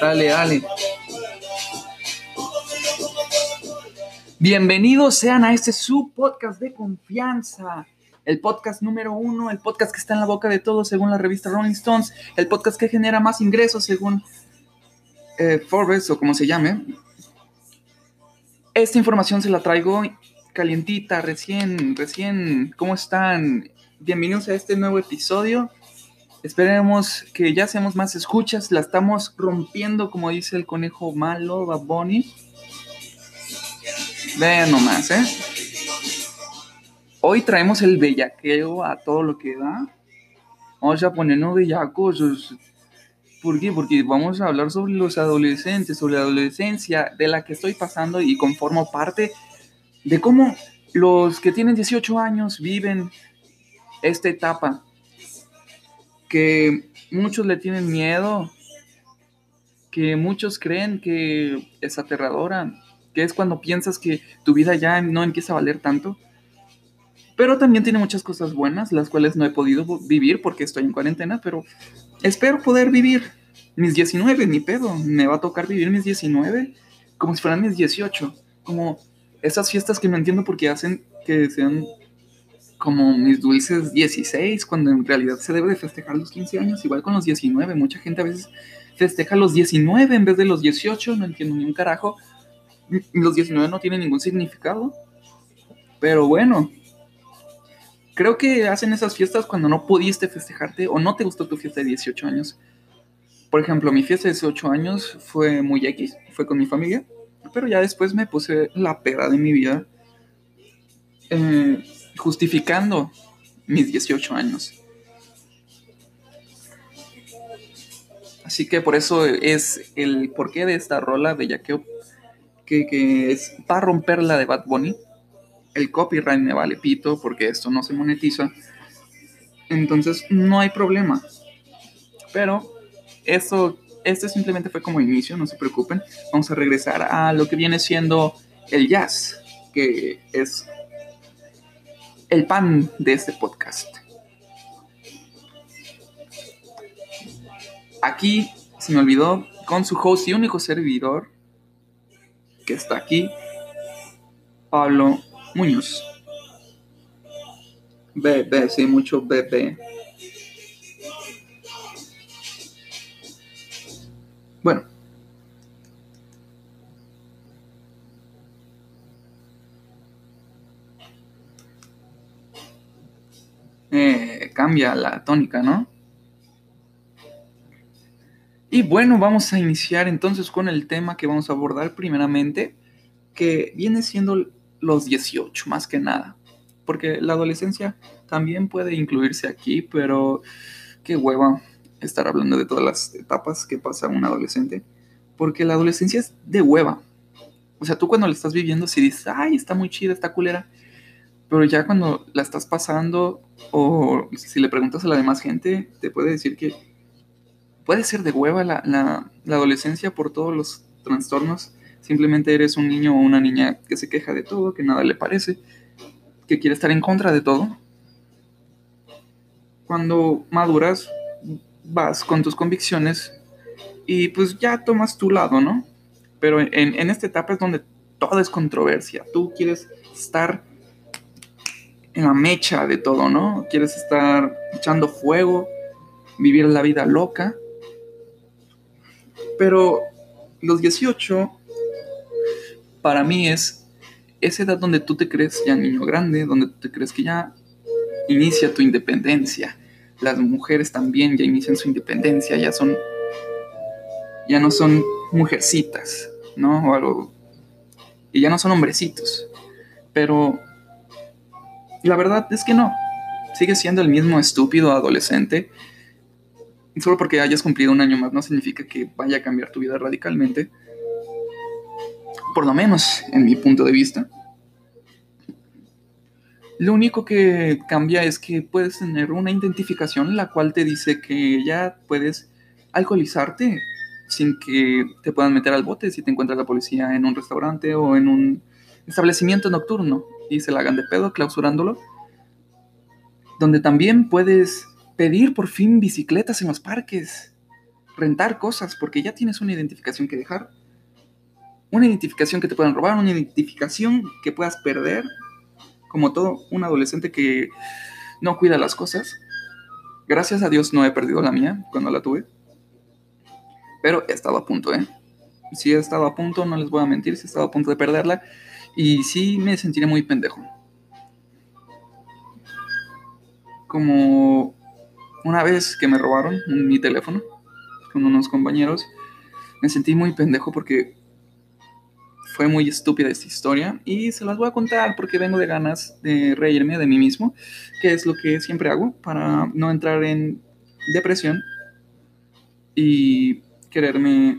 Dale, dale. Bienvenidos sean a este su podcast de confianza. El podcast número uno, el podcast que está en la boca de todos según la revista Rolling Stones, el podcast que genera más ingresos según eh, Forbes o como se llame. Esta información se la traigo calientita, recién, recién. ¿Cómo están? Bienvenidos a este nuevo episodio. Esperemos que ya seamos más escuchas. La estamos rompiendo, como dice el conejo malo, Bad Bunny. Vean nomás, ¿eh? Hoy traemos el bellaqueo a todo lo que da. Vamos a ponernos bellacos. ¿Por qué? Porque vamos a hablar sobre los adolescentes, sobre la adolescencia de la que estoy pasando y conformo parte de cómo los que tienen 18 años viven esta etapa que muchos le tienen miedo, que muchos creen que es aterradora, que es cuando piensas que tu vida ya no empieza a valer tanto. Pero también tiene muchas cosas buenas, las cuales no he podido vivir porque estoy en cuarentena, pero espero poder vivir mis 19, ni pedo. Me va a tocar vivir mis 19 como si fueran mis 18. Como esas fiestas que no entiendo porque hacen que sean como mis dulces 16, cuando en realidad se debe de festejar los 15 años, igual con los 19. Mucha gente a veces festeja los 19 en vez de los 18, no entiendo ni un carajo. Los 19 no tienen ningún significado. Pero bueno, creo que hacen esas fiestas cuando no pudiste festejarte o no te gustó tu fiesta de 18 años. Por ejemplo, mi fiesta de 18 años fue muy X, fue con mi familia, pero ya después me puse la peda de mi vida. Eh, justificando mis 18 años. Así que por eso es el porqué de esta rola de Yaqueo, que, que es para romper la de Bad Bunny. El copyright me vale pito porque esto no se monetiza. Entonces no hay problema. Pero esto, este simplemente fue como inicio, no se preocupen. Vamos a regresar a lo que viene siendo el jazz, que es el pan de este podcast. Aquí se me olvidó con su host y único servidor que está aquí, Pablo Muñoz. Bebé, sí, mucho bebé. Bueno, Eh, cambia la tónica, ¿no? Y bueno, vamos a iniciar entonces con el tema que vamos a abordar primeramente, que viene siendo los 18, más que nada. Porque la adolescencia también puede incluirse aquí, pero qué hueva estar hablando de todas las etapas que pasa un adolescente. Porque la adolescencia es de hueva. O sea, tú cuando la estás viviendo, si dices, ay, está muy chida, está culera, pero ya cuando la estás pasando o si le preguntas a la demás gente, te puede decir que puede ser de hueva la, la, adolescencia por todos los trastornos. Simplemente eres un niño o una niña que se queja de todo, que nada le parece, que quiere estar en contra de todo. Cuando maduras, vas con tus convicciones y pues ya tomas tu lado, ¿no? Pero en, en esta etapa es donde todo es controversia. Tú quieres estar en la mecha de todo, ¿no? Quieres estar echando fuego, vivir la vida loca. Pero los 18 para mí es esa edad donde tú te crees ya niño grande, donde tú te crees que ya inicia tu independencia. Las mujeres también ya inician su independencia, ya son ya no son mujercitas, ¿no? O algo y ya no son hombrecitos. Pero la verdad es que no. Sigue siendo el mismo estúpido adolescente. Solo porque hayas cumplido un año más no significa que vaya a cambiar tu vida radicalmente. Por lo menos en mi punto de vista. Lo único que cambia es que puedes tener una identificación la cual te dice que ya puedes alcoholizarte sin que te puedan meter al bote si te encuentra la policía en un restaurante o en un establecimiento nocturno y se la hagan de pedo clausurándolo. Donde también puedes pedir por fin bicicletas en los parques, rentar cosas, porque ya tienes una identificación que dejar. Una identificación que te puedan robar, una identificación que puedas perder como todo un adolescente que no cuida las cosas. Gracias a Dios no he perdido la mía cuando la tuve. Pero he estado a punto, ¿eh? Sí he estado a punto, no les voy a mentir, sí he estado a punto de perderla. Y sí me sentiré muy pendejo. Como una vez que me robaron mi teléfono con unos compañeros, me sentí muy pendejo porque fue muy estúpida esta historia y se las voy a contar porque vengo de ganas de reírme de mí mismo, que es lo que siempre hago para no entrar en depresión y quererme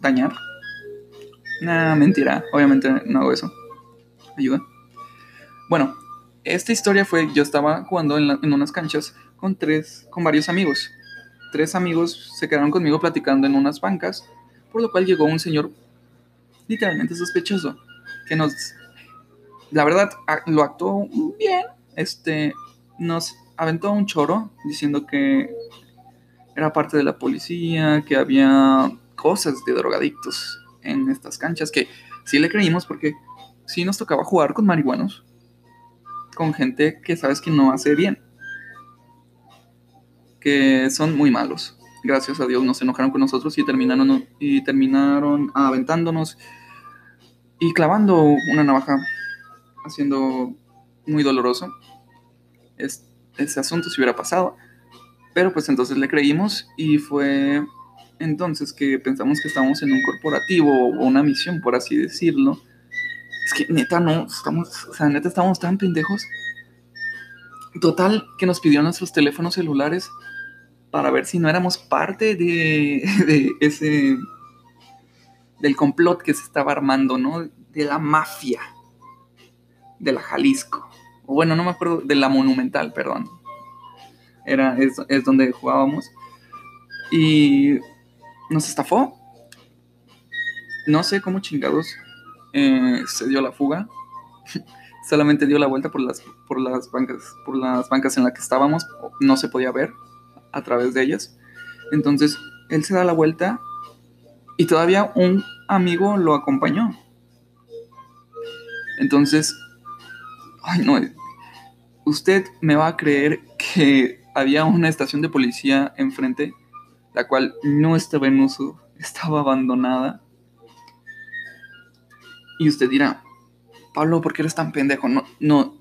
dañar. Nah, mentira, obviamente no hago eso. Ayuda. Bueno, esta historia fue, yo estaba jugando en, en unas canchas con tres, con varios amigos. Tres amigos se quedaron conmigo platicando en unas bancas, por lo cual llegó un señor literalmente sospechoso, que nos, la verdad, lo actuó bien, este, nos aventó un choro diciendo que era parte de la policía, que había cosas de drogadictos en estas canchas, que sí le creímos porque sí nos tocaba jugar con marihuanos, con gente que sabes que no hace bien, que son muy malos gracias a Dios, no se enojaron con nosotros y terminaron, y terminaron aventándonos y clavando una navaja, haciendo muy doloroso. Es, ese asunto se hubiera pasado. Pero pues entonces le creímos y fue entonces que pensamos que estábamos en un corporativo o una misión, por así decirlo. Es que neta no, estamos, o sea, neta estamos tan pendejos. Total, que nos pidió nuestros teléfonos celulares para ver si no éramos parte de, ese del complot que se estaba armando, ¿no? De la mafia de la Jalisco. O bueno, no me acuerdo, de la Monumental, perdón. Era, es, donde jugábamos. Y nos estafó. No sé cómo chingados eh, se dio la fuga. Solamente dio la vuelta por las, por las bancas, por las bancas en las que estábamos. No se podía ver a través de ellas. Entonces, él se da la vuelta y todavía un amigo lo acompañó. Entonces, ay no, usted me va a creer que había una estación de policía enfrente, la cual no estaba en uso, estaba abandonada. Y usted dirá, Pablo, ¿por qué eres tan pendejo? No, no,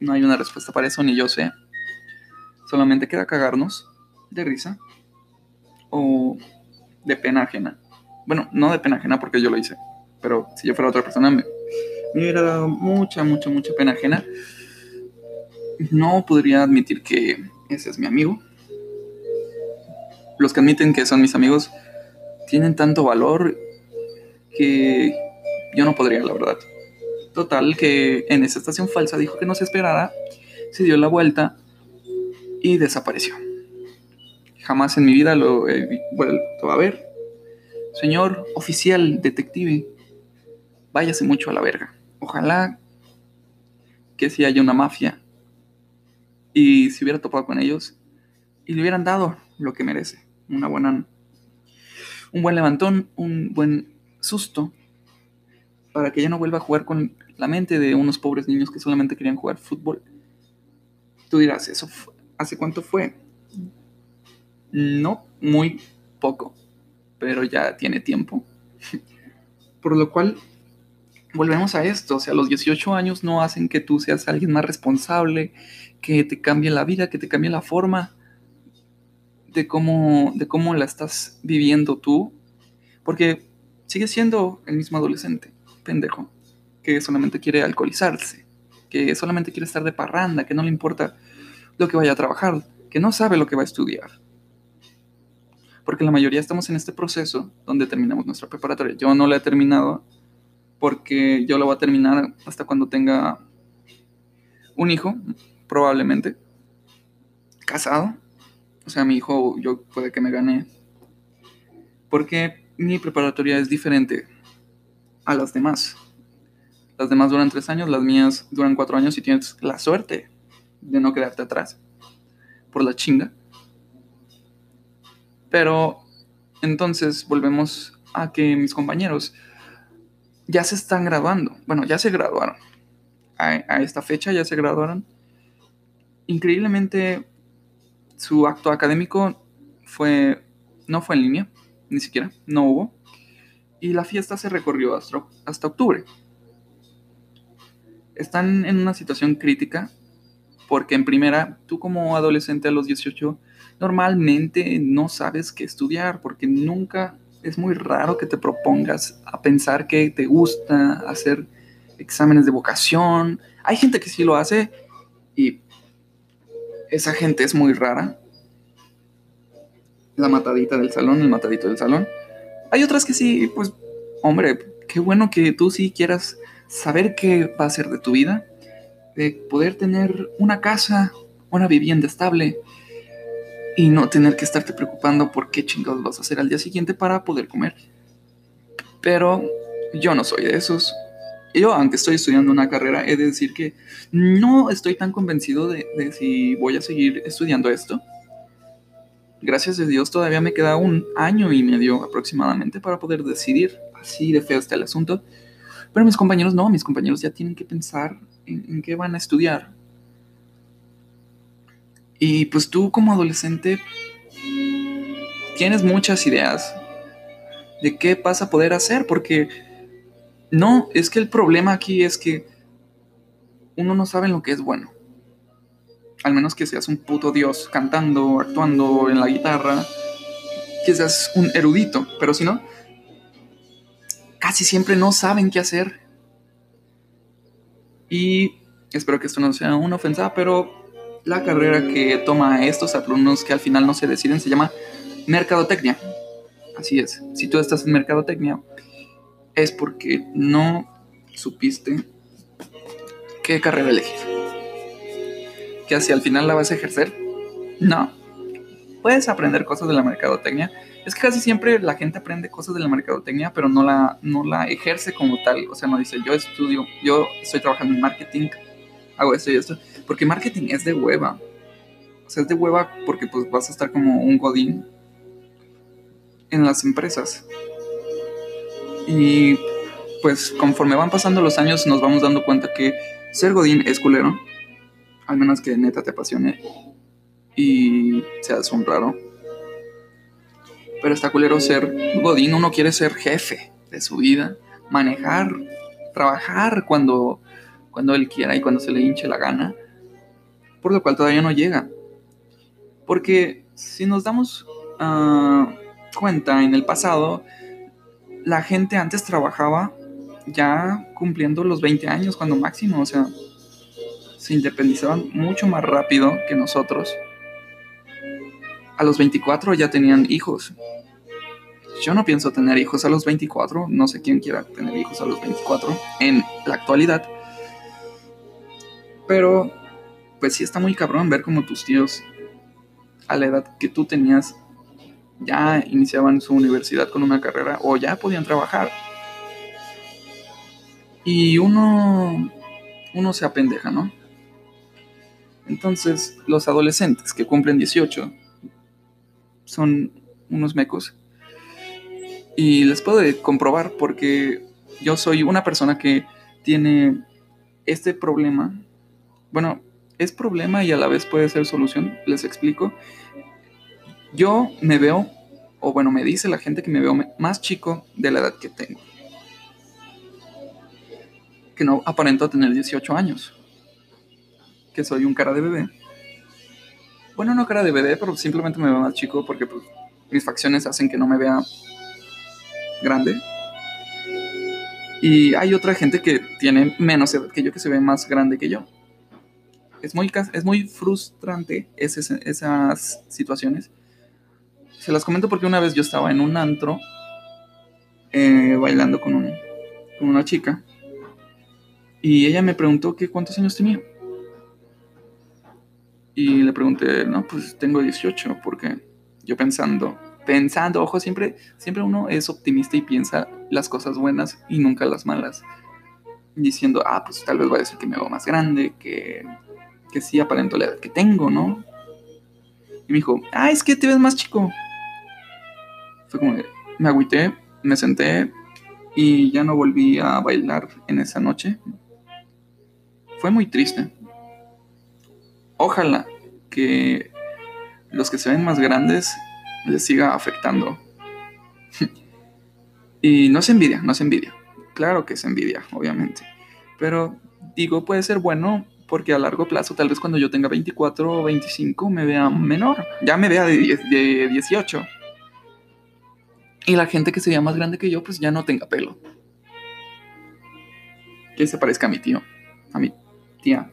no hay una respuesta para eso, ni yo sé. Solamente queda cagarnos de risa o de pena ajena. Bueno, no de pena ajena porque yo lo hice, pero si yo fuera otra persona me, hubiera dado mucha, mucha, mucha pena ajena. No podría admitir que ese es mi amigo. Los que admiten que son mis amigos tienen tanto valor que yo no podría, la verdad. Total, que en esa estación falsa dijo que no se esperara, se dio la vuelta y desapareció. Jamás en mi vida lo he vuelto a ver. Señor oficial, detective, váyase mucho a la verga. Ojalá que si haya una mafia y se hubiera topado con ellos y le hubieran dado lo que merece. Una buena, un buen levantón, un buen susto para que ya no vuelva a jugar con la mente de unos pobres niños que solamente querían jugar fútbol. Tú dirás, ¿eso hace cuánto fue? No muy poco, pero ya tiene tiempo. Por lo cual, volvemos a esto. O sea, los 18 años no hacen que tú seas alguien más responsable, que te cambie la vida, que te cambie la forma de cómo, de cómo la estás viviendo tú. Porque sigues siendo el mismo adolescente, pendejo, que solamente quiere alcoholizarse, que solamente quiere estar de parranda, que no le importa lo que vaya a trabajar, que no sabe lo que va a estudiar porque la mayoría estamos en este proceso donde terminamos nuestra preparatoria. Yo no la he terminado porque yo la voy a terminar hasta cuando tenga un hijo, probablemente, casado. O sea, mi hijo, yo puede que me gane. Porque mi preparatoria es diferente a las demás. Las demás duran tres años, las mías duran cuatro años y tienes la suerte de no quedarte atrás por la chinga. Pero entonces volvemos a que mis compañeros ya se están graduando. Bueno, ya se graduaron. A, esta fecha ya se graduaron. Increíblemente, su acto académico fue no fue en línea, ni siquiera, no hubo. Y la fiesta se recorrió hasta, hasta octubre. Están en una situación crítica porque en primera, tú como adolescente a los 18, normalmente no sabes qué estudiar porque nunca es muy raro que te propongas a pensar que te gusta hacer exámenes de vocación. Hay gente que sí lo hace y esa gente es muy rara. La matadita del salón, el matadito del salón. Hay otras que sí, pues, hombre, qué bueno que tú sí quieras saber qué va a ser de tu vida, de poder tener una casa, una vivienda estable, y no tener que estarte preocupando por qué chingados vas a hacer al día siguiente para poder comer. Pero yo no soy de esos. Yo, aunque estoy estudiando una carrera, he de decir que no estoy tan convencido de, si voy a seguir estudiando esto. Gracias a Dios todavía me queda un año y medio aproximadamente para poder decidir. Así de feo está el asunto. Pero mis compañeros no, mis compañeros ya tienen que pensar en qué van a estudiar y pues tú como adolescente tienes muchas ideas de qué vas a poder hacer, porque no, es que el problema aquí es que uno no sabe lo que es bueno. Al menos que seas un puto dios cantando, actuando en la guitarra, que seas un erudito, pero si no, casi siempre no saben qué hacer. Y espero que esto no sea una ofensa, pero la carrera que toma estos alumnos que al final no se deciden se llama mercadotecnia. Así es, si tú estás en mercadotecnia es porque no supiste qué carrera elegir. Que así al final la vas a ejercer. No. Puedes aprender cosas de la mercadotecnia. Es que casi siempre la gente aprende cosas de la mercadotecnia, pero no la, no la ejerce como tal. O sea, no dice, yo estudio, yo estoy trabajando en marketing, hago esto y esto. Porque marketing es de hueva. O es de hueva porque pues vas a estar como un godín en las empresas. Y pues conforme van pasando los años nos vamos dando cuenta que ser godín es culero. Al menos que neta te apasione y seas un raro. Pero está culero ser godín. Uno quiere ser jefe de su vida. Manejar, trabajar cuando, cuando él quiera y cuando se le hinche la gana por lo cual todavía no llega. Porque si nos damos ah, cuenta en el pasado, la gente antes trabajaba ya cumpliendo los 20 años cuando máximo, o sea, se independizaban mucho más rápido que nosotros. A los 24 ya tenían hijos. Yo no pienso tener hijos a los 24, no sé quién quiera tener hijos a los 24 en la actualidad. Pero pues sí está muy cabrón ver como tus tíos a la edad que tú tenías ya iniciaban su universidad con una carrera o ya podían trabajar. Y uno uno se apendeja, ¿no? Entonces, los adolescentes que cumplen 18 son unos mecos. Y les puedo comprobar porque yo soy una persona que tiene este problema. Bueno, es problema y a la vez puede ser solución. Les explico. Yo me veo, o bueno, me dice la gente que me veo más chico de la edad que tengo. Que no aparento tener 18 años. Que soy un cara de bebé. Bueno, no cara de bebé, pero simplemente me veo más chico porque pues, mis facciones hacen que no me vea grande. Y hay otra gente que tiene menos edad que yo, que se ve más grande que yo es muy, es muy frustrante esas situaciones. Se las comento porque una vez yo estaba en un antro eh, bailando con, con una chica y ella me preguntó que cuántos años tenía. Y le pregunté, no, pues tengo 18, porque yo pensando, pensando, ojo, siempre, siempre uno es optimista y piensa las cosas buenas y nunca las malas. Diciendo, ah, pues tal vez voy a decir que me veo más grande, que, que sí aparento la edad que tengo, ¿no? Y me dijo, ah, es que te ves más chico. Fue como, me agüité, me senté y ya no volví a bailar en esa noche. Fue muy triste. Ojalá que los que se ven más grandes les siga afectando. y no se envidia, no se envidia. Claro que es envidia, obviamente. Pero digo, puede ser bueno porque a largo plazo, tal vez cuando yo tenga 24 o 25, me vea menor. Ya me vea de, de 18. Y la gente que se vea más grande que yo, pues ya no tenga pelo. Que se parezca a mi tío, a mi tía.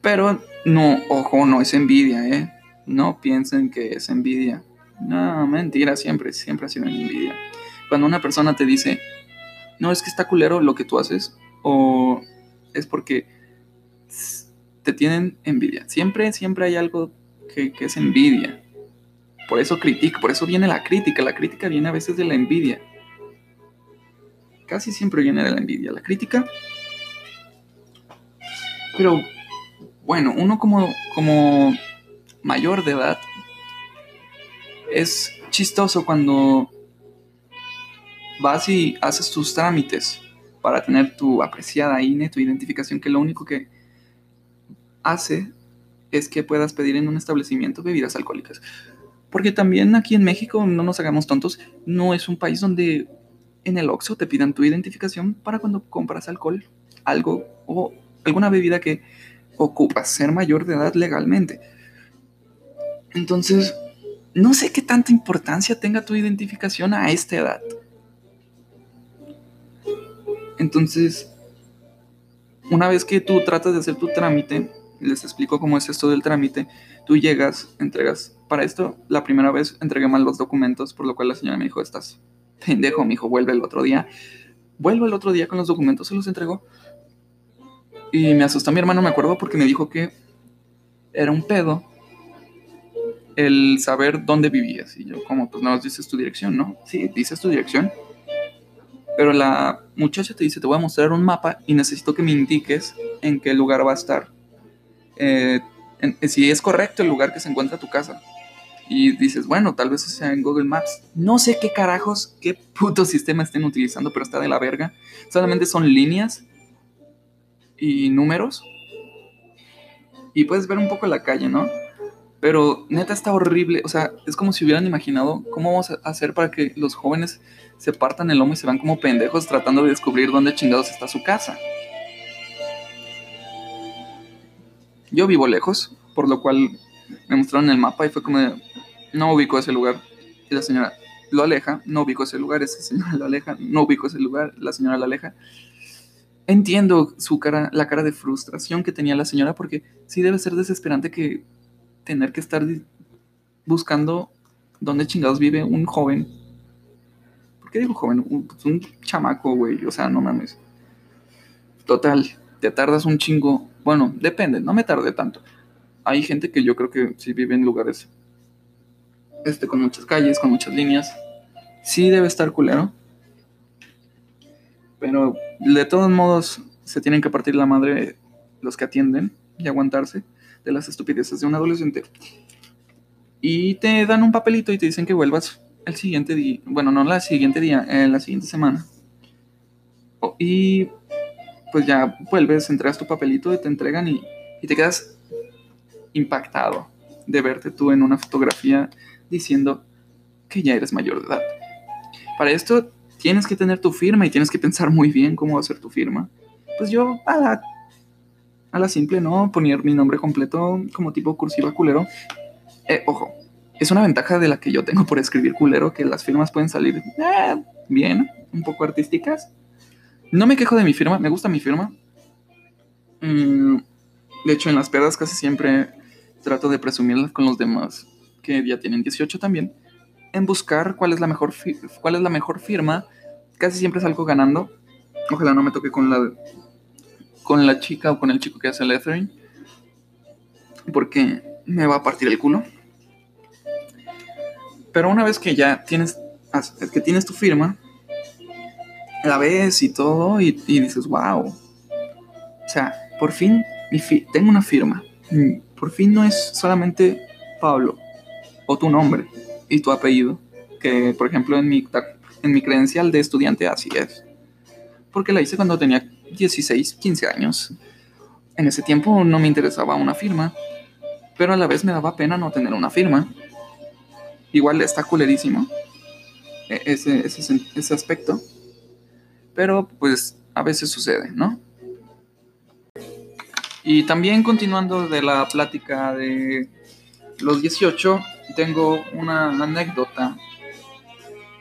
Pero no, ojo, no es envidia, ¿eh? No piensen que es envidia. No, mentira, siempre, siempre ha sido envidia. Cuando una persona te dice, no, es que está culero lo que tú haces, o es porque te tienen envidia. Siempre, siempre hay algo que, que es envidia. Por eso critica, por eso viene la crítica. La crítica viene a veces de la envidia. Casi siempre viene de la envidia. La crítica. Pero bueno, uno como, como mayor de edad es chistoso cuando vas y haces tus trámites para tener tu apreciada INE, tu identificación, que lo único que hace es que puedas pedir en un establecimiento bebidas alcohólicas. Porque también aquí en México, no nos hagamos tontos, no es un país donde en el Oxxo te pidan tu identificación para cuando compras alcohol, algo o alguna bebida que ocupas ser mayor de edad legalmente. Entonces, no sé qué tanta importancia tenga tu identificación a esta edad. Entonces, una vez que tú tratas de hacer tu trámite, les explico cómo es esto del trámite, tú llegas, entregas para esto, la primera vez entregué mal los documentos, por lo cual la señora me dijo, estás pendejo, mi hijo, vuelve el otro día. Vuelvo el otro día con los documentos, se los entregó. Y me asustó mi hermano, me acuerdo, porque me dijo que era un pedo el saber dónde vivías. Y yo, como, pues no, dices tu dirección, ¿no? Sí, dices tu dirección. Pero la muchacha te dice, te voy a mostrar un mapa y necesito que me indiques en qué lugar va a estar. Eh, si es correcto el lugar que se encuentra tu casa y dices, bueno, tal vez sea en Google Maps. No sé qué carajos, qué puto sistema estén utilizando, pero está de la verga. Solamente son líneas y números. Y puedes ver un poco la calle, ¿no? Pero neta está horrible. O sea, es como si hubieran imaginado cómo vamos a hacer para que los jóvenes se partan el lomo y se van como pendejos tratando de descubrir dónde chingados está su casa. Yo vivo lejos, por lo cual me mostraron el mapa y fue como de, no ubico ese lugar. Y la señora lo aleja, no ubico ese lugar, esa señora lo aleja, no ubico ese lugar, la señora lo aleja. Entiendo su cara, la cara de frustración que tenía la señora, porque sí debe ser desesperante que tener que estar buscando dónde chingados vive un joven. ¿Por qué digo joven? Un, pues un chamaco, güey. O sea, no mames. Total, te tardas un chingo. Bueno, depende, no me tardé tanto. Hay gente que yo creo que sí vive en lugares este, con muchas calles, con muchas líneas. Sí debe estar culero. Pero de todos modos se tienen que partir la madre los que atienden y aguantarse de las estupideces de un adolescente. Y te dan un papelito y te dicen que vuelvas el siguiente día. Bueno, no la siguiente día, en la siguiente semana. Y pues ya vuelves, entregas tu papelito y te entregan y, y te quedas impactado de verte tú en una fotografía diciendo que ya eres mayor de edad. Para esto tienes que tener tu firma y tienes que pensar muy bien cómo va a ser tu firma. Pues yo a la, a la simple, ¿no? Poner mi nombre completo como tipo cursiva culero. Eh, ojo, es una ventaja de la que yo tengo por escribir culero que las firmas pueden salir eh, bien, un poco artísticas. No me quejo de mi firma, me gusta mi firma. Mm, de hecho, en las pedas casi siempre trato de presumirlas con los demás que ya tienen 18 también, en buscar cuál es la mejor, cuál es la mejor firma. Casi siempre salgo ganando. Ojalá no me toque con la con la chica o con el chico que hace el lettering. Porque me va a partir el culo. Pero una vez que ya tienes, que tienes tu firma, la ves y todo y, dices, wow. O sea, por fin tengo una firma. Mm, por fin no es solamente Pablo o tu nombre y tu apellido, que por ejemplo en mi, en mi credencial de estudiante así es. Porque la hice cuando tenía 16, 15 años. En ese tiempo no me interesaba una firma, pero a la vez me daba pena no tener una firma. Igual está culerísimo e-, ese, ese, ese aspecto, pero pues a veces sucede, ¿no? Y también continuando de la plática de los 18, tengo una anécdota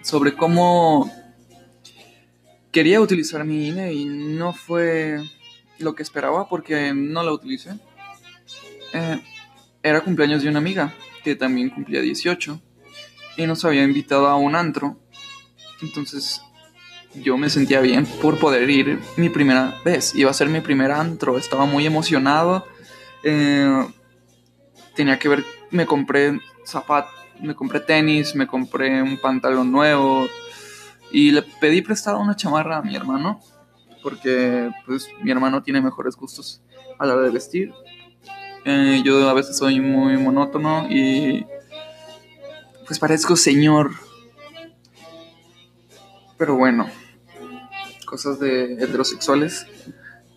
sobre cómo quería utilizar mi INE y no fue lo que esperaba porque no la utilicé. Eh, era cumpleaños de una amiga que también cumplía 18 y nos había invitado a un antro. Entonces yo me sentía bien por poder ir mi primera vez. Iba a ser mi primer antro, estaba muy emocionado. Eh, tenía que ver, me compré zapatos, me compré tenis, me compré un pantalón nuevo y le pedí prestada una chamarra a mi hermano porque pues mi hermano tiene mejores gustos a la hora de vestir eh, yo a veces soy muy monótono y pues parezco señor. Pero bueno, cosas de heterosexuales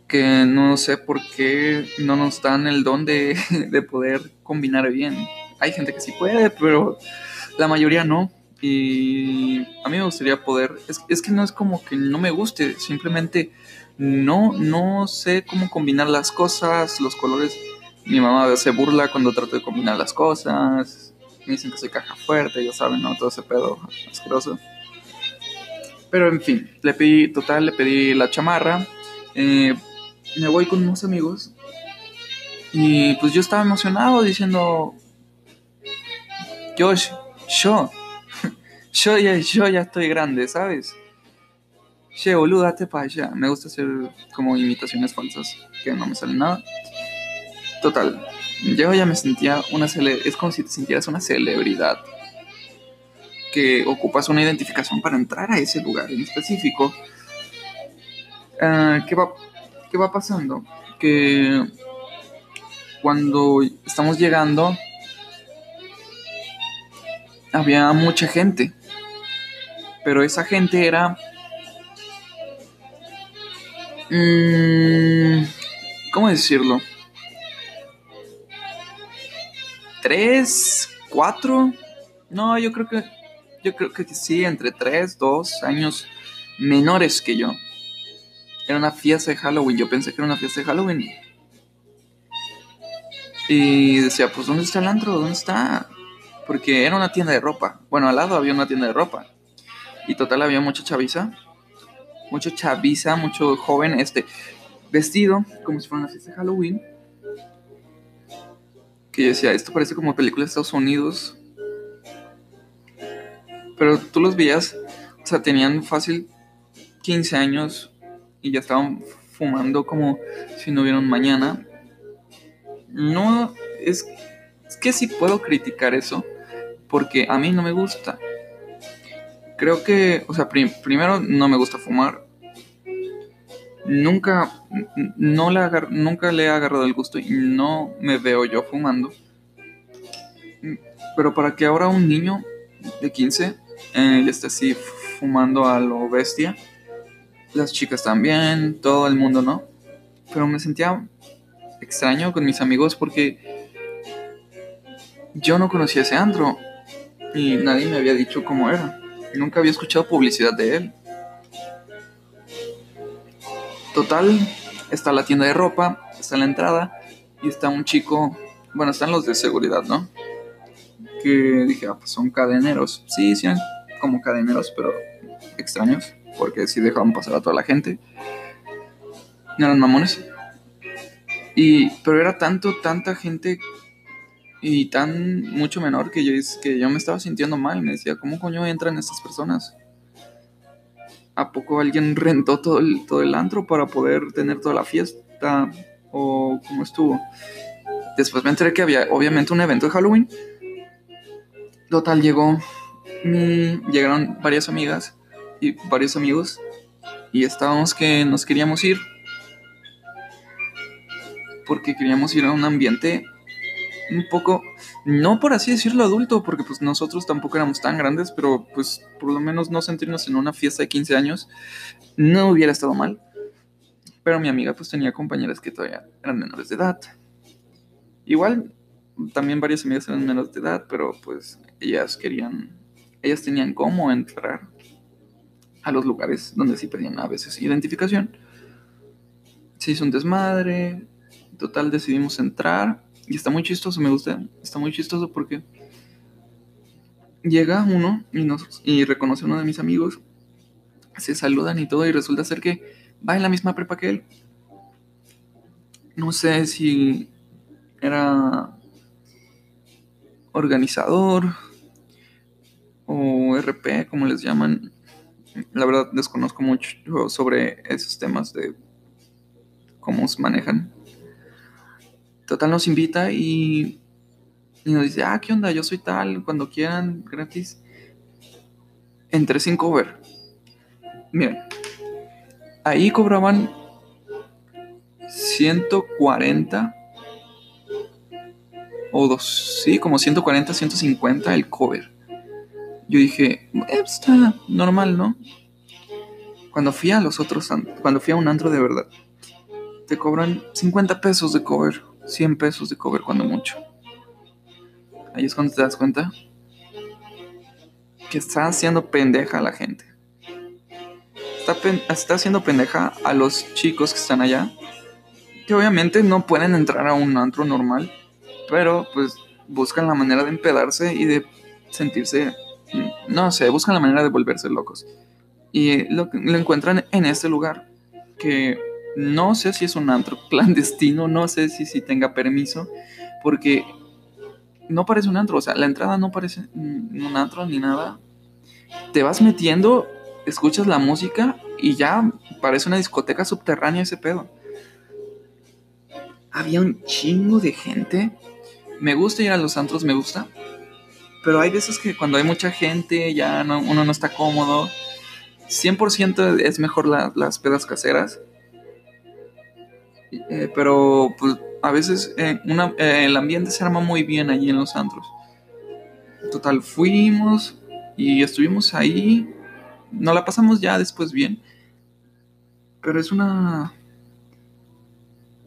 que no sé por qué no nos dan el don de, poder combinar bien. Hay gente que sí puede, pero la mayoría no. Y a mí me gustaría poder, es, es, que no es como que no me guste, simplemente no, no sé cómo combinar las cosas, los colores mi mamá se burla cuando trato de combinar las cosas. Me dicen que soy caja fuerte, ya saben, ¿no? Todo ese pedo asqueroso. Pero en fin, le pedí, total, le pedí la chamarra. Eh, me voy con unos amigos. Y pues yo estaba emocionado diciendo, yo, yo, yo ya, yo ya estoy grande, ¿sabes? Che, boludo, date para allá. Me gusta hacer como imitaciones falsas, que no me salen nada. Total, yo ya me sentía una es como si te sintieras una celebridad que ocupas una identificación para entrar a ese lugar en específico. Ah, ¿qué, va, ¿Qué va pasando? Que cuando estamos llegando había mucha gente, pero esa gente era... Mmm, ¿Cómo decirlo? Tres, cuatro, no, yo creo que, yo creo que sí, entre tres, dos años menores que yo. Era una fiesta de Halloween, yo pensé que era una fiesta de Halloween. Y decía, pues ¿dónde está el antro? ¿Dónde está? Porque era una tienda de ropa. Bueno, al lado había una tienda de ropa. Y total había mucha chaviza. Mucho chaviza, mucho joven, este, vestido como si fuera una fiesta de Halloween que yo decía, esto parece como película de Estados Unidos. Pero tú los veías, o sea, tenían fácil 15 años y ya estaban fumando como si no hubieran mañana. No, es, es que sí puedo criticar eso, porque a mí no me gusta. Creo que, o sea, primero no me gusta fumar. Nunca, no le nunca le he agarrado el gusto y no me veo yo fumando. Pero para que ahora un niño de 15 eh, esté así fumando a lo bestia, las chicas también, todo el mundo, ¿no? Pero me sentía extraño con mis amigos porque yo no conocía ese andro y nadie me había dicho cómo era. Nunca había escuchado publicidad de él. Total, está la tienda de ropa, está la entrada y está un chico, bueno, están los de seguridad, ¿no? Que dije, ah, pues son cadeneros. Sí, sí, como cadeneros, pero extraños, porque sí dejaban pasar a toda la gente. No eran mamones. Y, pero era tanto, tanta gente y tan mucho menor que yo, que yo me estaba sintiendo mal. Me decía, ¿cómo coño entran estas personas? ¿A poco alguien rentó todo el, todo el antro para poder tener toda la fiesta? o cómo estuvo. Después me enteré que había obviamente un evento de Halloween. Total, llegó llegaron varias amigas y varios amigos y estábamos que nos queríamos ir porque queríamos ir a un ambiente un poco, no por así decirlo adulto, porque pues nosotros tampoco éramos tan grandes, pero pues por lo menos no sentirnos en una fiesta de 15 años no hubiera estado mal. Pero mi amiga pues tenía compañeras que todavía eran menores de edad. Igual también varias amigas eran menores de edad, pero pues ellas querían, ellas tenían cómo entrar a los lugares donde sí pedían a veces identificación. Se hizo un desmadre, total decidimos entrar y está muy chistoso, me gusta, está muy chistoso porque llega uno y, y reconoce a uno de mis amigos, se saludan y todo y resulta ser que va en la misma prepa que él. No sé si era organizador o RP, como les llaman. La verdad desconozco mucho sobre esos temas de cómo se manejan. Total nos invita y, y nos dice, ah, ¿qué onda? Yo soy tal, cuando quieran, gratis. Entré sin cover. Miren, ahí cobraban 140 o dos, sí, como 140, 150 el cover. Yo dije, eh, está normal, ¿no? Cuando fui a los otros, cuando fui a un antro de verdad, te cobran 50 pesos de cover. 100 pesos de cover cuando mucho. Ahí es cuando te das cuenta que está haciendo pendeja a la gente. Está, haciendo pendeja a los chicos que están allá. Que obviamente no pueden entrar a un antro normal. Pero pues buscan la manera de empedarse y de sentirse... No sé, buscan la manera de volverse locos. Y lo, lo encuentran en este lugar. Que no sé si es un antro clandestino, no sé si, si tenga permiso, porque no parece un antro, o sea, la entrada no parece un antro ni nada. Te vas metiendo, escuchas la música y ya parece una discoteca subterránea ese pedo. Había un chingo de gente. Me gusta ir a los antros, me gusta. Pero hay veces que cuando hay mucha gente ya uno no está cómodo. 100% es mejor las pedas caseras. Eh, pero pues a veces eh, eh, el ambiente se arma muy bien allí en los antros. Total, fuimos y estuvimos ahí. No la pasamos ya después bien. Pero es una.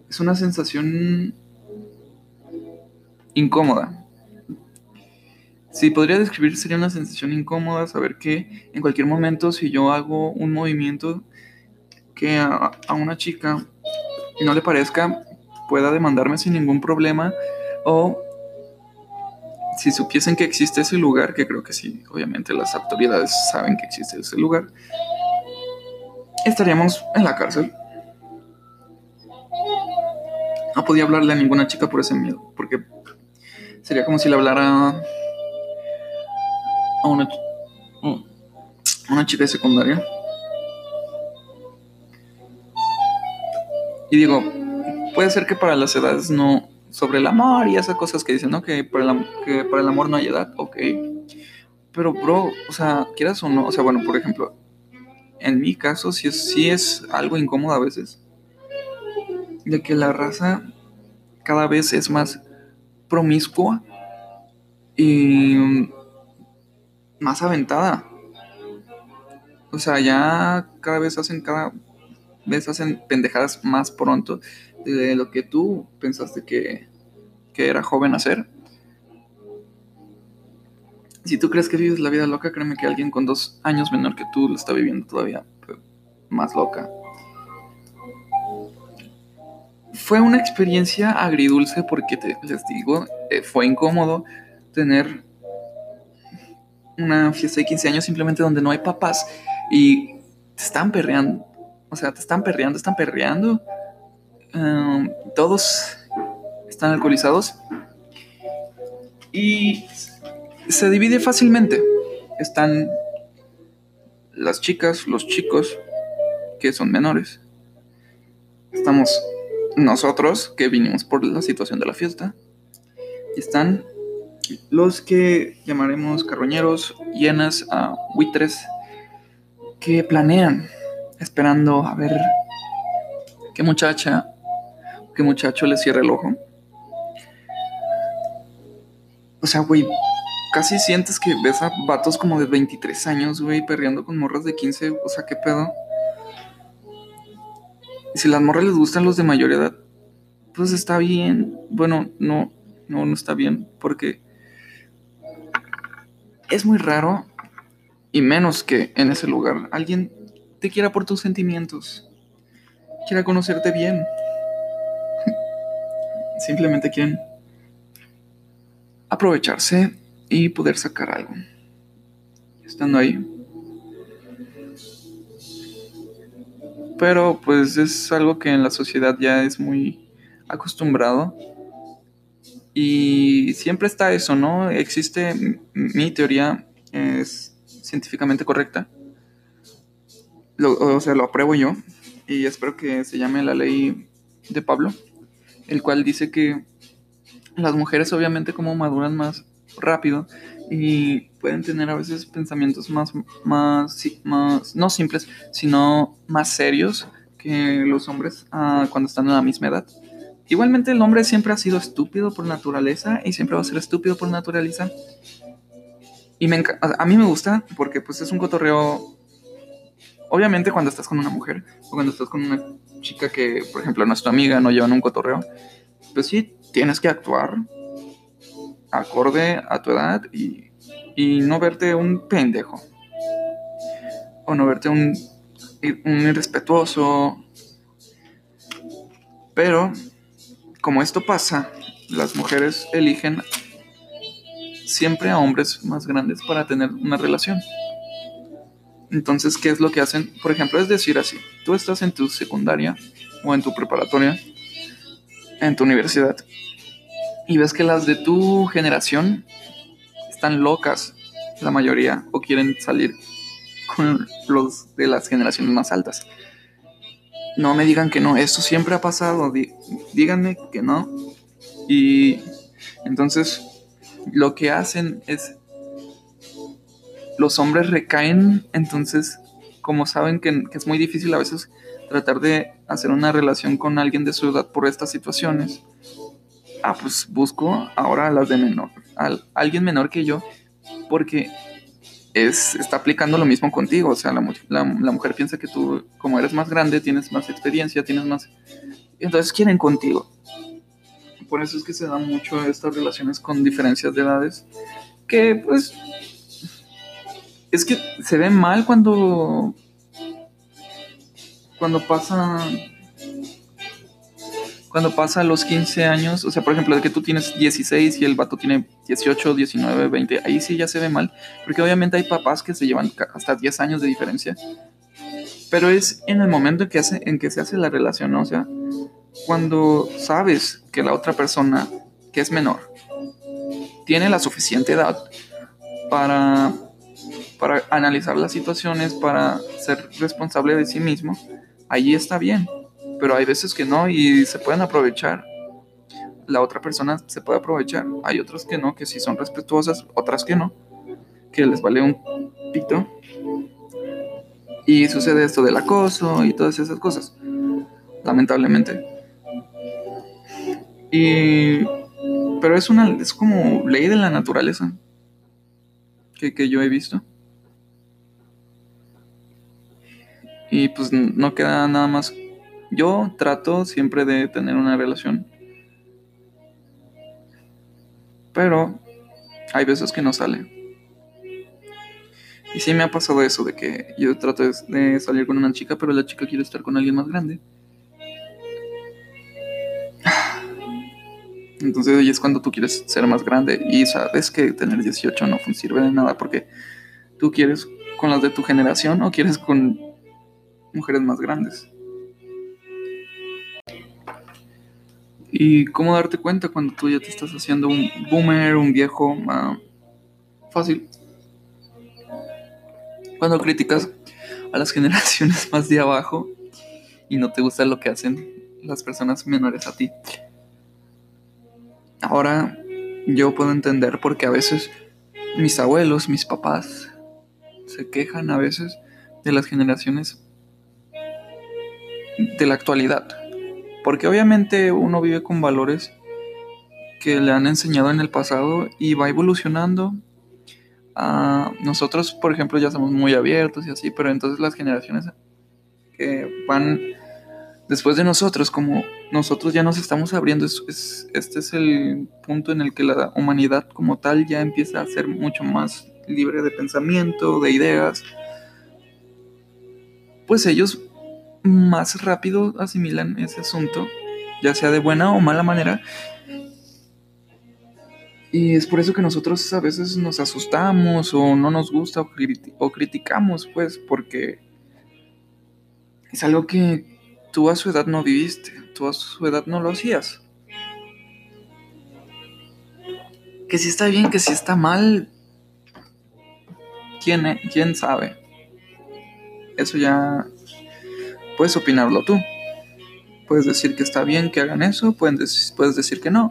Es una sensación incómoda. Si podría describir, sería una sensación incómoda saber que en cualquier momento, si yo hago un movimiento que a una chica no le parezca, pueda demandarme sin ningún problema o si supiesen que existe ese lugar, que creo que sí, obviamente las autoridades saben que existe ese lugar, estaríamos en la cárcel. No podía hablarle a ninguna chica por ese miedo, porque sería como si le hablara a una, una chica de secundaria. Y digo, puede ser que para las edades no, sobre el amor y esas cosas que dicen, ¿no? Que para, el, que para el amor no hay edad, ok. Pero, bro, o sea, quieras o no, o sea, bueno, por ejemplo, en mi caso sí es, sí es algo incómodo a veces. De que la raza cada vez es más promiscua y más aventada. O sea, ya cada vez hacen cada ves, hacen pendejadas más pronto de lo que tú pensaste que, que era joven hacer. Si tú crees que vives la vida loca, créeme que alguien con dos años menor que tú lo está viviendo todavía más loca. Fue una experiencia agridulce porque te, les digo, eh, fue incómodo tener una fiesta de 15 años simplemente donde no hay papás y te están perreando, o sea, te están perreando, están perreando. Em, todos están alcoholizados. Y se divide fácilmente. Están las chicas, los chicos, que son menores. Estamos nosotros que vinimos por la situación de la fiesta. Y están los que llamaremos carroñeros, hienas, uh, buitres, que planean, esperando a ver qué muchacha, qué muchacho le cierra el ojo. O sea, güey, casi sientes que ves a vatos como de 23 años, güey, perreando con morras de 15. O sea, qué pedo. Y si las morras les gustan los de mayor edad, pues está bien. Bueno, no, no, no está bien, porque es muy raro, y menos que en ese lugar, alguien te quiera por tus sentimientos, quiera conocerte bien. Simplemente quieren aprovecharse y poder sacar algo. Estando ahí. Pero pues es algo que en la sociedad ya es muy acostumbrado. Y siempre está eso, ¿no? Existe mi teoría, es científicamente correcta. O sea, lo apruebo yo. Y espero que se llame la ley de Pablo. El cual dice que las mujeres obviamente como maduran más rápido y pueden tener a veces pensamientos más, más, más no simples, sino más serios que los hombres ah, cuando están en la misma edad. Igualmente el hombre siempre ha sido estúpido por naturaleza y siempre va a ser estúpido por naturaleza. Y me a mí me gusta porque pues es un cotorreo obviamente cuando estás con una mujer o cuando estás con una chica que, por ejemplo, no es tu amiga, no llevan un cotorreo, pues sí, tienes que actuar acorde a tu edad y, no verte un pendejo. O no verte un, un irrespetuoso. Pero, como esto pasa, las mujeres eligen siempre a hombres más grandes para tener una relación. Entonces, ¿qué es lo que hacen? Por ejemplo, es decir así, tú estás en tu secundaria o en tu preparatoria, en tu universidad, y ves que las de tu generación están locas, la mayoría, o quieren salir con los de las generaciones más altas. No me digan que no, esto siempre ha pasado, díganme que no. Y entonces lo que hacen es, los hombres recaen, entonces como saben que, es muy difícil a veces tratar de hacer una relación con alguien de su edad por estas situaciones, ah, pues busco ahora a las de menor, a alguien menor que yo, porque es, está aplicando lo mismo contigo. O sea, la, la, mujer piensa que tú, como eres más grande, tienes más experiencia, tienes más... Entonces quieren contigo. Por eso es que se dan mucho estas relaciones con diferencias de edades, que pues... Es que se ve mal cuando... Cuando pasa cuando pasa los 15 años, o sea, por ejemplo, de que tú tienes 16 y el vato tiene 18, 19, 20, ahí sí ya se ve mal, porque obviamente hay papás que se llevan hasta 10 años de diferencia. Pero es en el momento en que, hace, en que se hace la relación, ¿no? o sea, cuando sabes que la otra persona, que es menor, tiene la suficiente edad para, para analizar las situaciones, para ser responsable de sí mismo, ahí está bien pero hay veces que no y se pueden aprovechar. La otra persona se puede aprovechar. Hay otras que no, que sí son respetuosas, otras que no, que les vale un pito. Y sucede esto del acoso y todas esas cosas, lamentablemente. Y pero es una es como ley de la naturaleza que, que yo he visto. Y pues no queda nada más yo trato siempre de tener una relación. Pero hay veces que no sale. Y sí me ha pasado eso de que yo trato de salir con una chica, pero la chica quiere estar con alguien más grande. Entonces ahí es cuando tú quieres ser más grande y sabes que tener 18 no sirve de nada porque tú quieres con las de tu generación o quieres con mujeres más grandes. Y cómo darte cuenta cuando tú ya te estás haciendo un boomer, un viejo, ah, fácil. Cuando criticas a las generaciones más de abajo y no te gusta lo que hacen las personas menores a ti. Ahora yo puedo entender porque a veces mis abuelos, mis papás, se quejan a veces de las generaciones de la actualidad. Porque obviamente uno vive con valores que le han enseñado en el pasado y va evolucionando. Ah, nosotros, por ejemplo, ya somos muy abiertos y así, pero entonces las generaciones que van después de nosotros, como nosotros ya nos estamos abriendo, este es el punto en el que la humanidad como tal ya empieza a ser mucho más libre de pensamiento, de ideas, pues ellos más rápido asimilan ese asunto, ya sea de buena o mala manera. Y es por eso que nosotros a veces nos asustamos o no nos gusta o, criticamos, pues, porque es algo que tú a su edad no viviste, tú a su edad no lo hacías. Que si está bien, que si está mal, ¿quién, quién sabe? Eso ya puedes opinarlo tú. Puedes decir que está bien que hagan eso, puedes, puedes decir que no.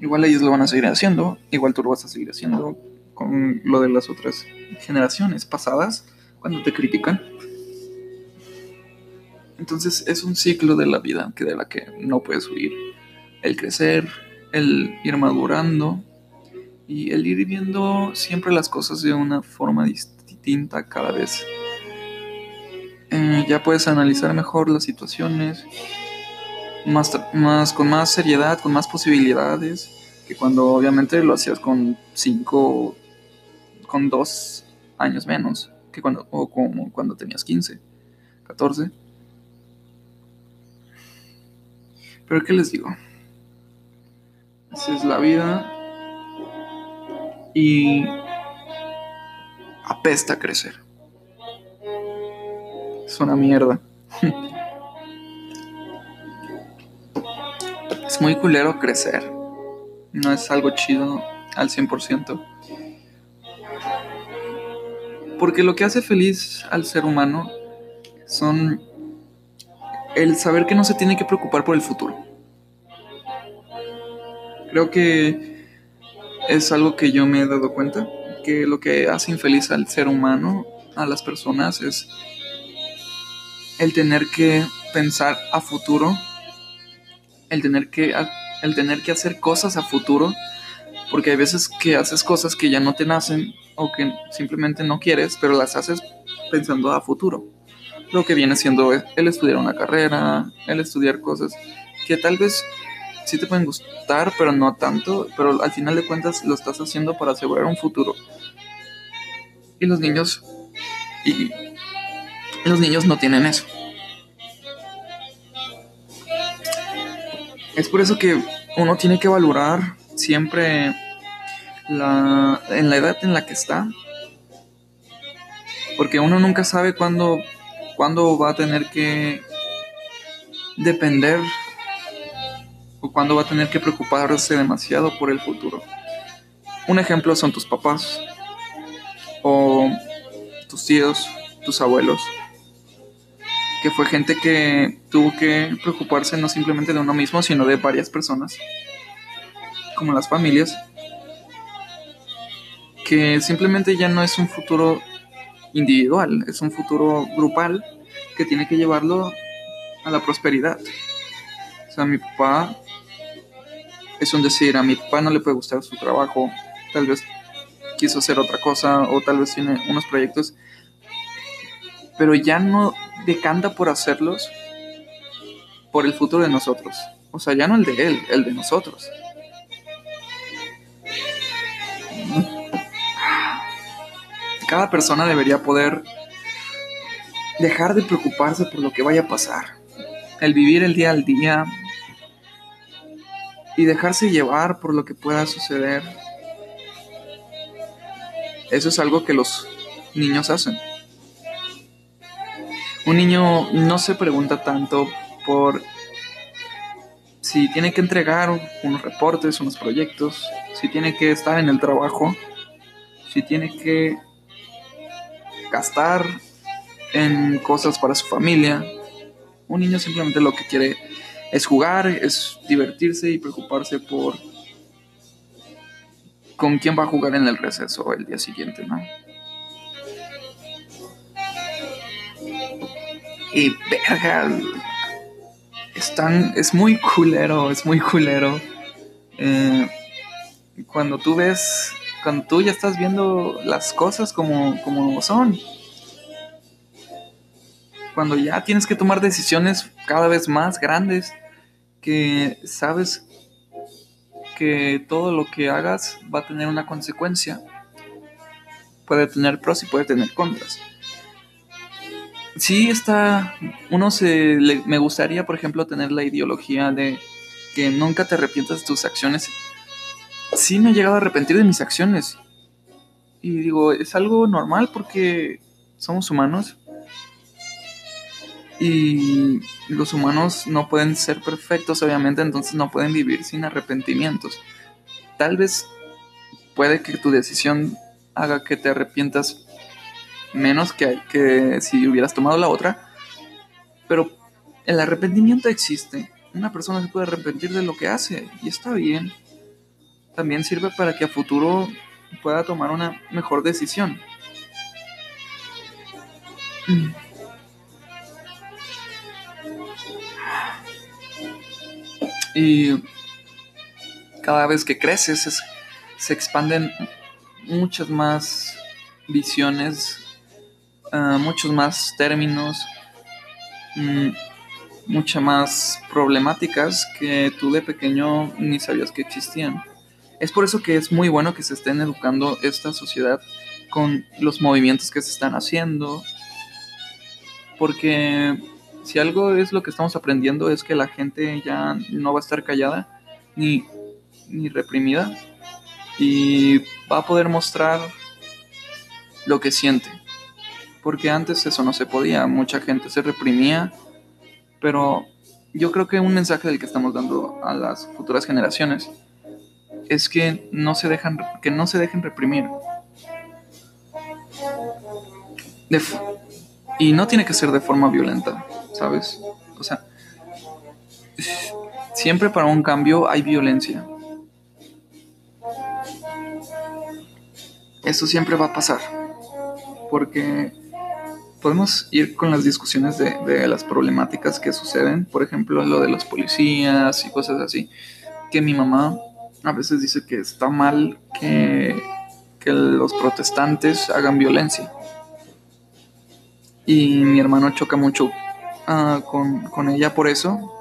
Igual ellos lo van a seguir haciendo, igual tú lo vas a seguir haciendo con lo de las otras generaciones pasadas, cuando te critican. Entonces es un ciclo de la vida que de la que no puedes huir. El crecer, el ir madurando y el ir viendo siempre las cosas de una forma distinta cada vez ya puedes analizar mejor las situaciones, más, más, con más seriedad, con más posibilidades, que cuando obviamente lo hacías con 5, con 2 años menos, que cuando, o como cuando tenías 15, 14. Pero ¿qué les digo? Así es la vida. Y apesta crecer es una mierda. es muy culero crecer. No es algo chido al 100%. Porque lo que hace feliz al ser humano son el saber que no se tiene que preocupar por el futuro. Creo que es algo que yo me he dado cuenta, que lo que hace infeliz al ser humano, a las personas, es el tener que pensar a futuro, el tener que, el tener que hacer cosas a futuro, porque hay veces que haces cosas que ya no te nacen o que simplemente no quieres, pero las haces pensando a futuro. Lo que viene siendo el estudiar una carrera, el estudiar cosas que tal vez sí te pueden gustar, pero no tanto, pero al final de cuentas lo estás haciendo para asegurar un futuro. Y los niños y los niños no tienen eso. Es por eso que uno tiene que valorar siempre la, en la edad en la que está. Porque uno nunca sabe cuándo, cuándo va a tener que depender o cuándo va a tener que preocuparse demasiado por el futuro. Un ejemplo son tus papás o tus tíos, tus abuelos que fue gente que tuvo que preocuparse no simplemente de uno mismo, sino de varias personas, como las familias, que simplemente ya no es un futuro individual, es un futuro grupal que tiene que llevarlo a la prosperidad. O sea, mi papá es un decir, a mi papá no le puede gustar su trabajo, tal vez quiso hacer otra cosa o tal vez tiene unos proyectos, pero ya no decanta por hacerlos por el futuro de nosotros. O sea, ya no el de él, el de nosotros. Cada persona debería poder dejar de preocuparse por lo que vaya a pasar. El vivir el día al día y dejarse llevar por lo que pueda suceder. Eso es algo que los niños hacen. Un niño no se pregunta tanto por si tiene que entregar unos reportes, unos proyectos, si tiene que estar en el trabajo, si tiene que gastar en cosas para su familia, Un niño simplemente lo que quiere es jugar, es divertirse y preocuparse por con quién va a jugar en el receso el día siguiente, ¿no? Y verga, están, es muy culero, es muy culero. Eh, cuando tú ves, cuando tú ya estás viendo las cosas como, como son, cuando ya tienes que tomar decisiones cada vez más grandes, que sabes que todo lo que hagas va a tener una consecuencia. Puede tener pros y puede tener contras sí está, uno se, me gustaría, por ejemplo, tener la ideología de que nunca te arrepientas de tus acciones. Sí me he llegado a arrepentir de mis acciones. Y digo, es algo normal porque somos humanos. Y los humanos no pueden ser perfectos, obviamente, entonces no pueden vivir sin arrepentimientos. Tal vez puede que tu decisión haga que te arrepientas menos que, que si hubieras tomado la otra. Pero el arrepentimiento existe. Una persona se puede arrepentir de lo que hace y está bien. También sirve para que a futuro pueda tomar una mejor decisión. Y cada vez que creces se expanden muchas más visiones muchos más términos, mm, muchas más problemáticas que tú de pequeño ni sabías que existían. Es por eso que es muy bueno que se estén educando esta sociedad con los movimientos que se están haciendo, porque si algo es lo que estamos aprendiendo es que la gente ya no va a estar callada ni, ni reprimida y va a poder mostrar lo que siente porque antes eso no se podía, mucha gente se reprimía, pero yo creo que un mensaje del que estamos dando a las futuras generaciones es que no se dejan que no se dejen reprimir. y no tiene que ser de forma violenta, ¿sabes? O sea, siempre para un cambio hay violencia. Eso siempre va a pasar. Porque podemos ir con las discusiones de, las problemáticas que suceden, por ejemplo, lo de los policías y cosas así, que mi mamá a veces dice que está mal que, los protestantes hagan violencia. Y mi hermano choca mucho ah, con, con ella por eso.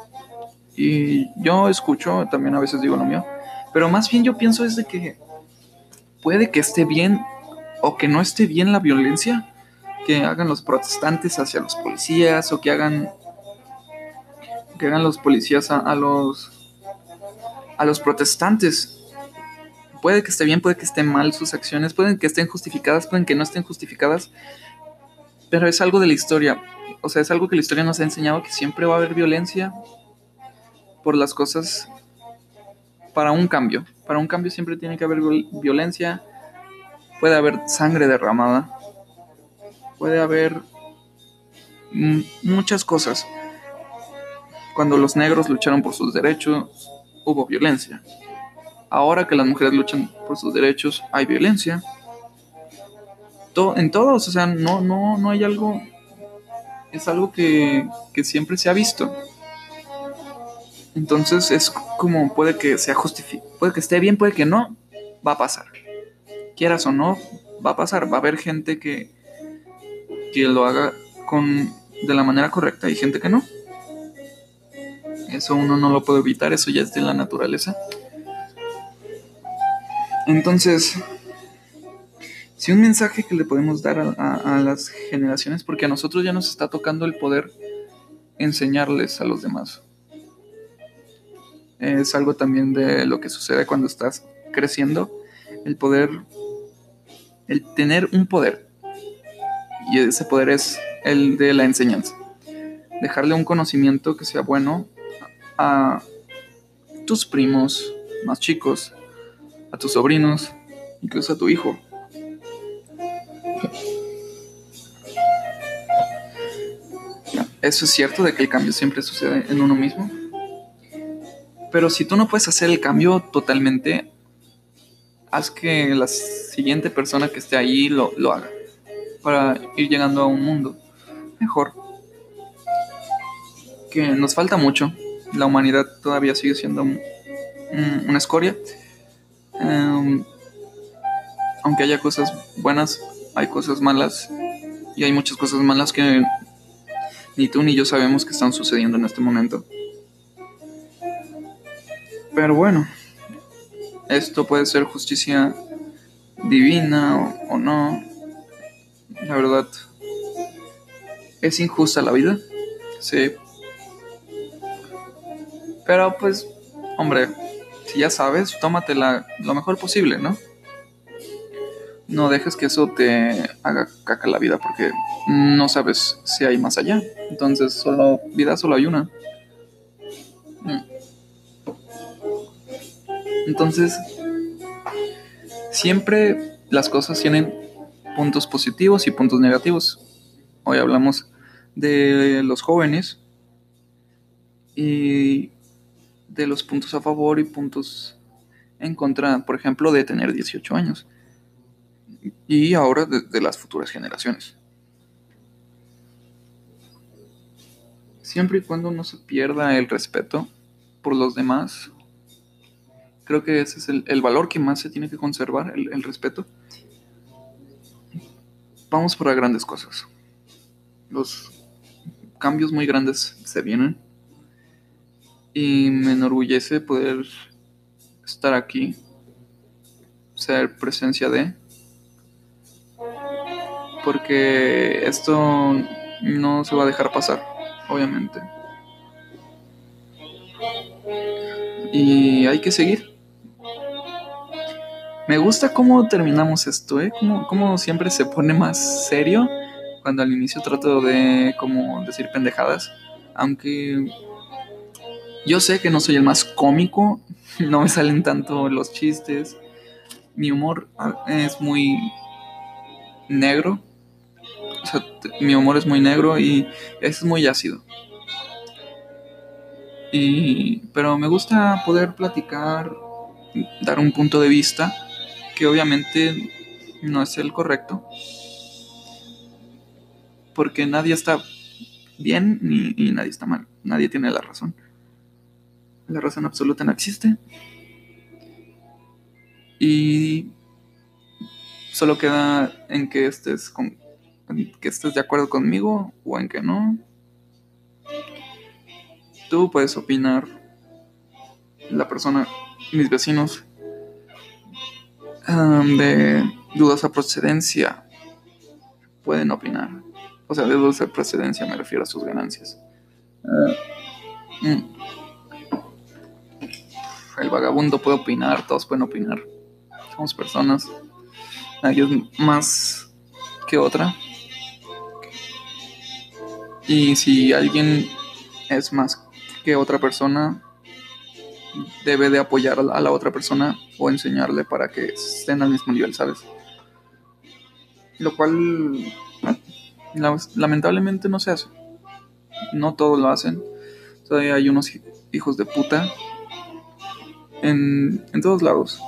Y yo escucho, también a veces digo lo mío, pero más bien yo pienso es de que puede que esté bien o que no esté bien la violencia, que hagan los protestantes hacia los policías o que hagan que hagan los policías a, los a los protestantes. Puede que esté bien puede que estén mal sus acciones pueden que estén justificadas pueden que no estén justificadas pero es algo de la historia. O sea es algo que la historia nos ha enseñado que siempre va a haber violencia por las cosas para un cambio. Para un cambio siempre tiene que haber violencia puede haber sangre derramada puede haber muchas cosas. Cuando los negros lucharon por sus derechos, hubo violencia. Ahora que las mujeres luchan por sus derechos, hay violencia. en todos, o sea, no, no, no hay algo. Es algo que, que siempre se ha visto. Entonces es como puede que sea justificado, puede que esté bien, puede que no, va a pasar. Quieras o no, va a pasar. Va a haber gente que, que lo haga con, de la manera correcta y gente que no. Eso uno no lo puede evitar, eso ya es de la naturaleza. Entonces, si un mensaje que le podemos dar a, las generaciones, porque a nosotros ya nos está tocando el poder enseñarles a los demás. Es algo también de lo que sucede cuando estás creciendo, el poder, el tener un poder, y ese poder es el de la enseñanza. Dejarle un conocimiento que sea bueno a tus primos más chicos, a tus sobrinos, incluso a tu hijo. eso es cierto de que el cambio siempre sucede en uno mismo. Pero si tú no puedes hacer el cambio totalmente, haz que la siguiente persona que esté ahí lo, lo haga. Para ir llegando a un mundo mejor. Que nos falta mucho. La humanidad todavía sigue siendo una escoria. Em, aunque haya cosas buenas, hay cosas malas. Y hay muchas cosas malas que ni tú ni yo sabemos que están sucediendo en este momento. Pero bueno, esto puede ser justicia divina o, no. La verdad, es injusta la vida. Sí. Pero pues, hombre, si ya sabes, tómatela lo mejor posible, ¿no? No dejes que eso te haga caca la vida porque no sabes si hay más allá. Entonces, solo vida solo hay una. Mm. Entonces, siempre las cosas tienen puntos positivos y puntos negativos. Hoy hablamos de los jóvenes y de los puntos a favor y puntos en contra, por ejemplo, de tener 18 años. Y ahora de, de las futuras generaciones. siempre y cuando no se pierda el respeto por los demás, creo que ese es el, valor que más se tiene que conservar, el, respeto. Vamos para grandes cosas. Los cambios muy grandes se vienen. Y me enorgullece poder estar aquí, ser presencia de. Porque esto no se va a dejar pasar obviamente. Y hay que seguir. Me gusta cómo terminamos esto, ¿eh? Cómo, siempre se pone más serio cuando al inicio trato de como decir pendejadas. Aunque yo sé que no soy el más cómico, no me salen tanto los chistes. Mi humor ah, es muy negro, o sea, mi humor es muy negro y es muy ácido. Y, pero me gusta poder platicar, dar un punto de vista que obviamente no es el correcto. Porque nadie está bien ni, y nadie está mal. Nadie tiene la razón. La razón absoluta no existe. Y solo queda en que estés con, que estés de acuerdo conmigo o en que no. Tú puedes opinar. La persona, mis vecinos, de dudosa procedencia, pueden opinar. O sea, de dudosa procedencia me refiero a sus ganancias. Ah, mm. El vagabundo puede opinar, todos pueden opinar. Somos personas. Nadie es más que otra. Y si alguien es más que otra persona, debe de apoyar a la otra persona o enseñarle para que estén al mismo nivel, ¿sabes? Lo cual lamentablemente no se hace. No todos lo hacen. Todavía hay unos hijos de puta en, en todos lados.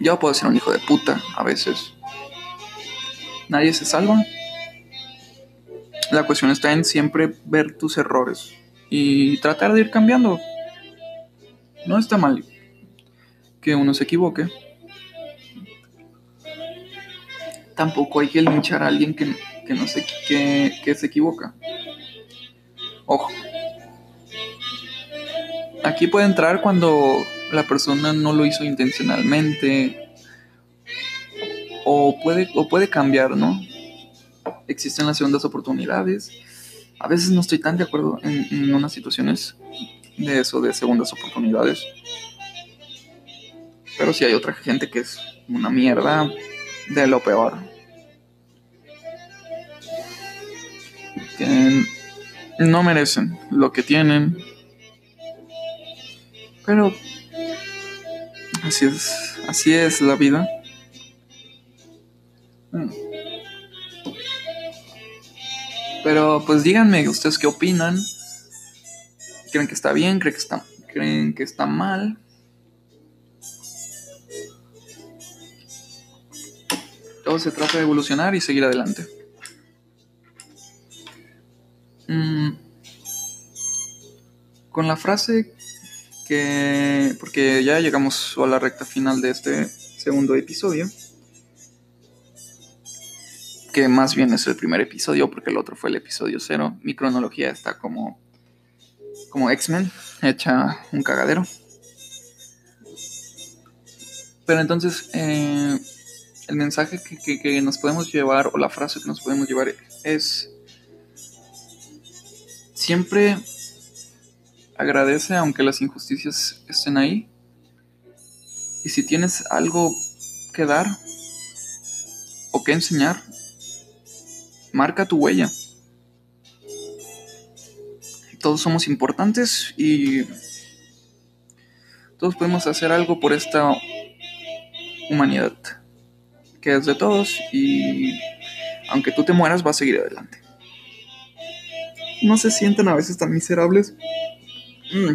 Yo puedo ser un hijo de puta a veces nadie se salva. La cuestión está en siempre ver tus errores y tratar de ir cambiando. No está mal que uno se equivoque. Tampoco hay que linchar a alguien que, no se, que, que se equivoca. Ojo. Aquí puede entrar cuando la persona no lo hizo intencionalmente o puede, o puede cambiar, ¿no? Existen las segundas oportunidades. A veces no estoy tan de acuerdo en, unas situaciones de eso, de segundas oportunidades. Pero si hay otra gente que es una mierda de lo peor. Que no merecen lo que tienen. Pero así es, así es la vida. Pero pues díganme ustedes qué opinan. ¿Creen que está bien? ¿Creen que está, ¿creen que está mal? Todo se trata de evolucionar y seguir adelante. Mm. Con la frase que... Porque ya llegamos a la recta final de este segundo episodio. Que más bien es el primer episodio porque el otro fue el episodio cero. Mi cronología está como... Como X-Men, hecha un cagadero. Pero entonces, eh, el mensaje que, que, nos podemos llevar, o la frase que nos podemos llevar, es siempre agradece aunque las injusticias estén ahí. Y si tienes algo que dar o que enseñar, marca tu huella. Todos somos importantes y todos podemos hacer algo por esta humanidad que es de todos y aunque tú te mueras va a seguir adelante. No se sienten a veces tan miserables mm,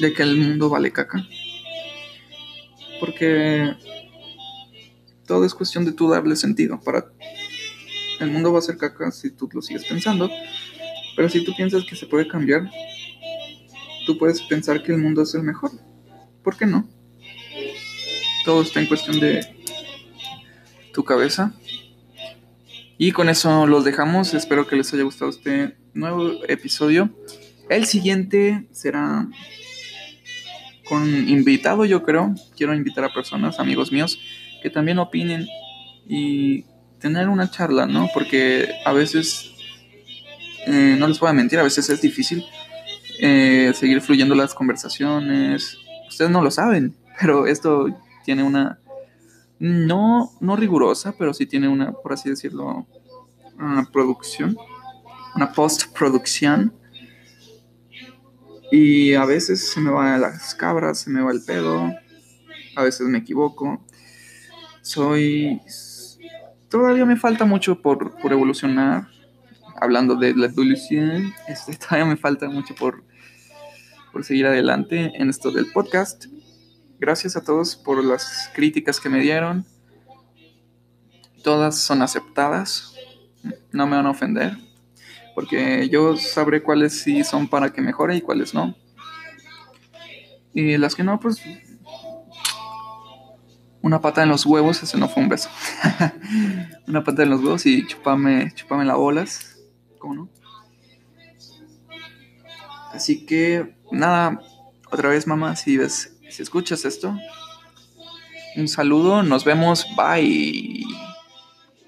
de que el mundo vale caca. Porque todo es cuestión de tú darle sentido. Para el mundo va a ser caca si tú lo sigues pensando. Pero si tú piensas que se puede cambiar, tú puedes pensar que el mundo es el mejor. ¿Por qué no? Todo está en cuestión de tu cabeza. Y con eso los dejamos. Espero que les haya gustado este nuevo episodio. El siguiente será con invitado, yo creo. Quiero invitar a personas, amigos míos, que también opinen y tener una charla, ¿no? Porque a veces, eh, no les voy a mentir, a veces es difícil eh, seguir fluyendo las conversaciones. Ustedes no lo saben, pero esto tiene una no, no rigurosa, pero sí tiene una, por así decirlo, una producción, una postproducción. Y a veces se me van las cabras, se me va el pedo, a veces me equivoco. Soy... Todavía me falta mucho por, por evolucionar. Hablando de la evolución, este, todavía me falta mucho por, por seguir adelante en esto del podcast. Gracias a todos por las críticas que me dieron. Todas son aceptadas. No me van a ofender. Porque yo sabré cuáles sí son para que mejore y cuáles no. Y las que no, pues. Una pata en los huevos, ese no fue un beso. Una pata en los huevos y chupame, chupame las bolas. ¿Cómo no? Así que, nada, otra vez, mamá, si ves si escuchas esto, un saludo, nos vemos, bye.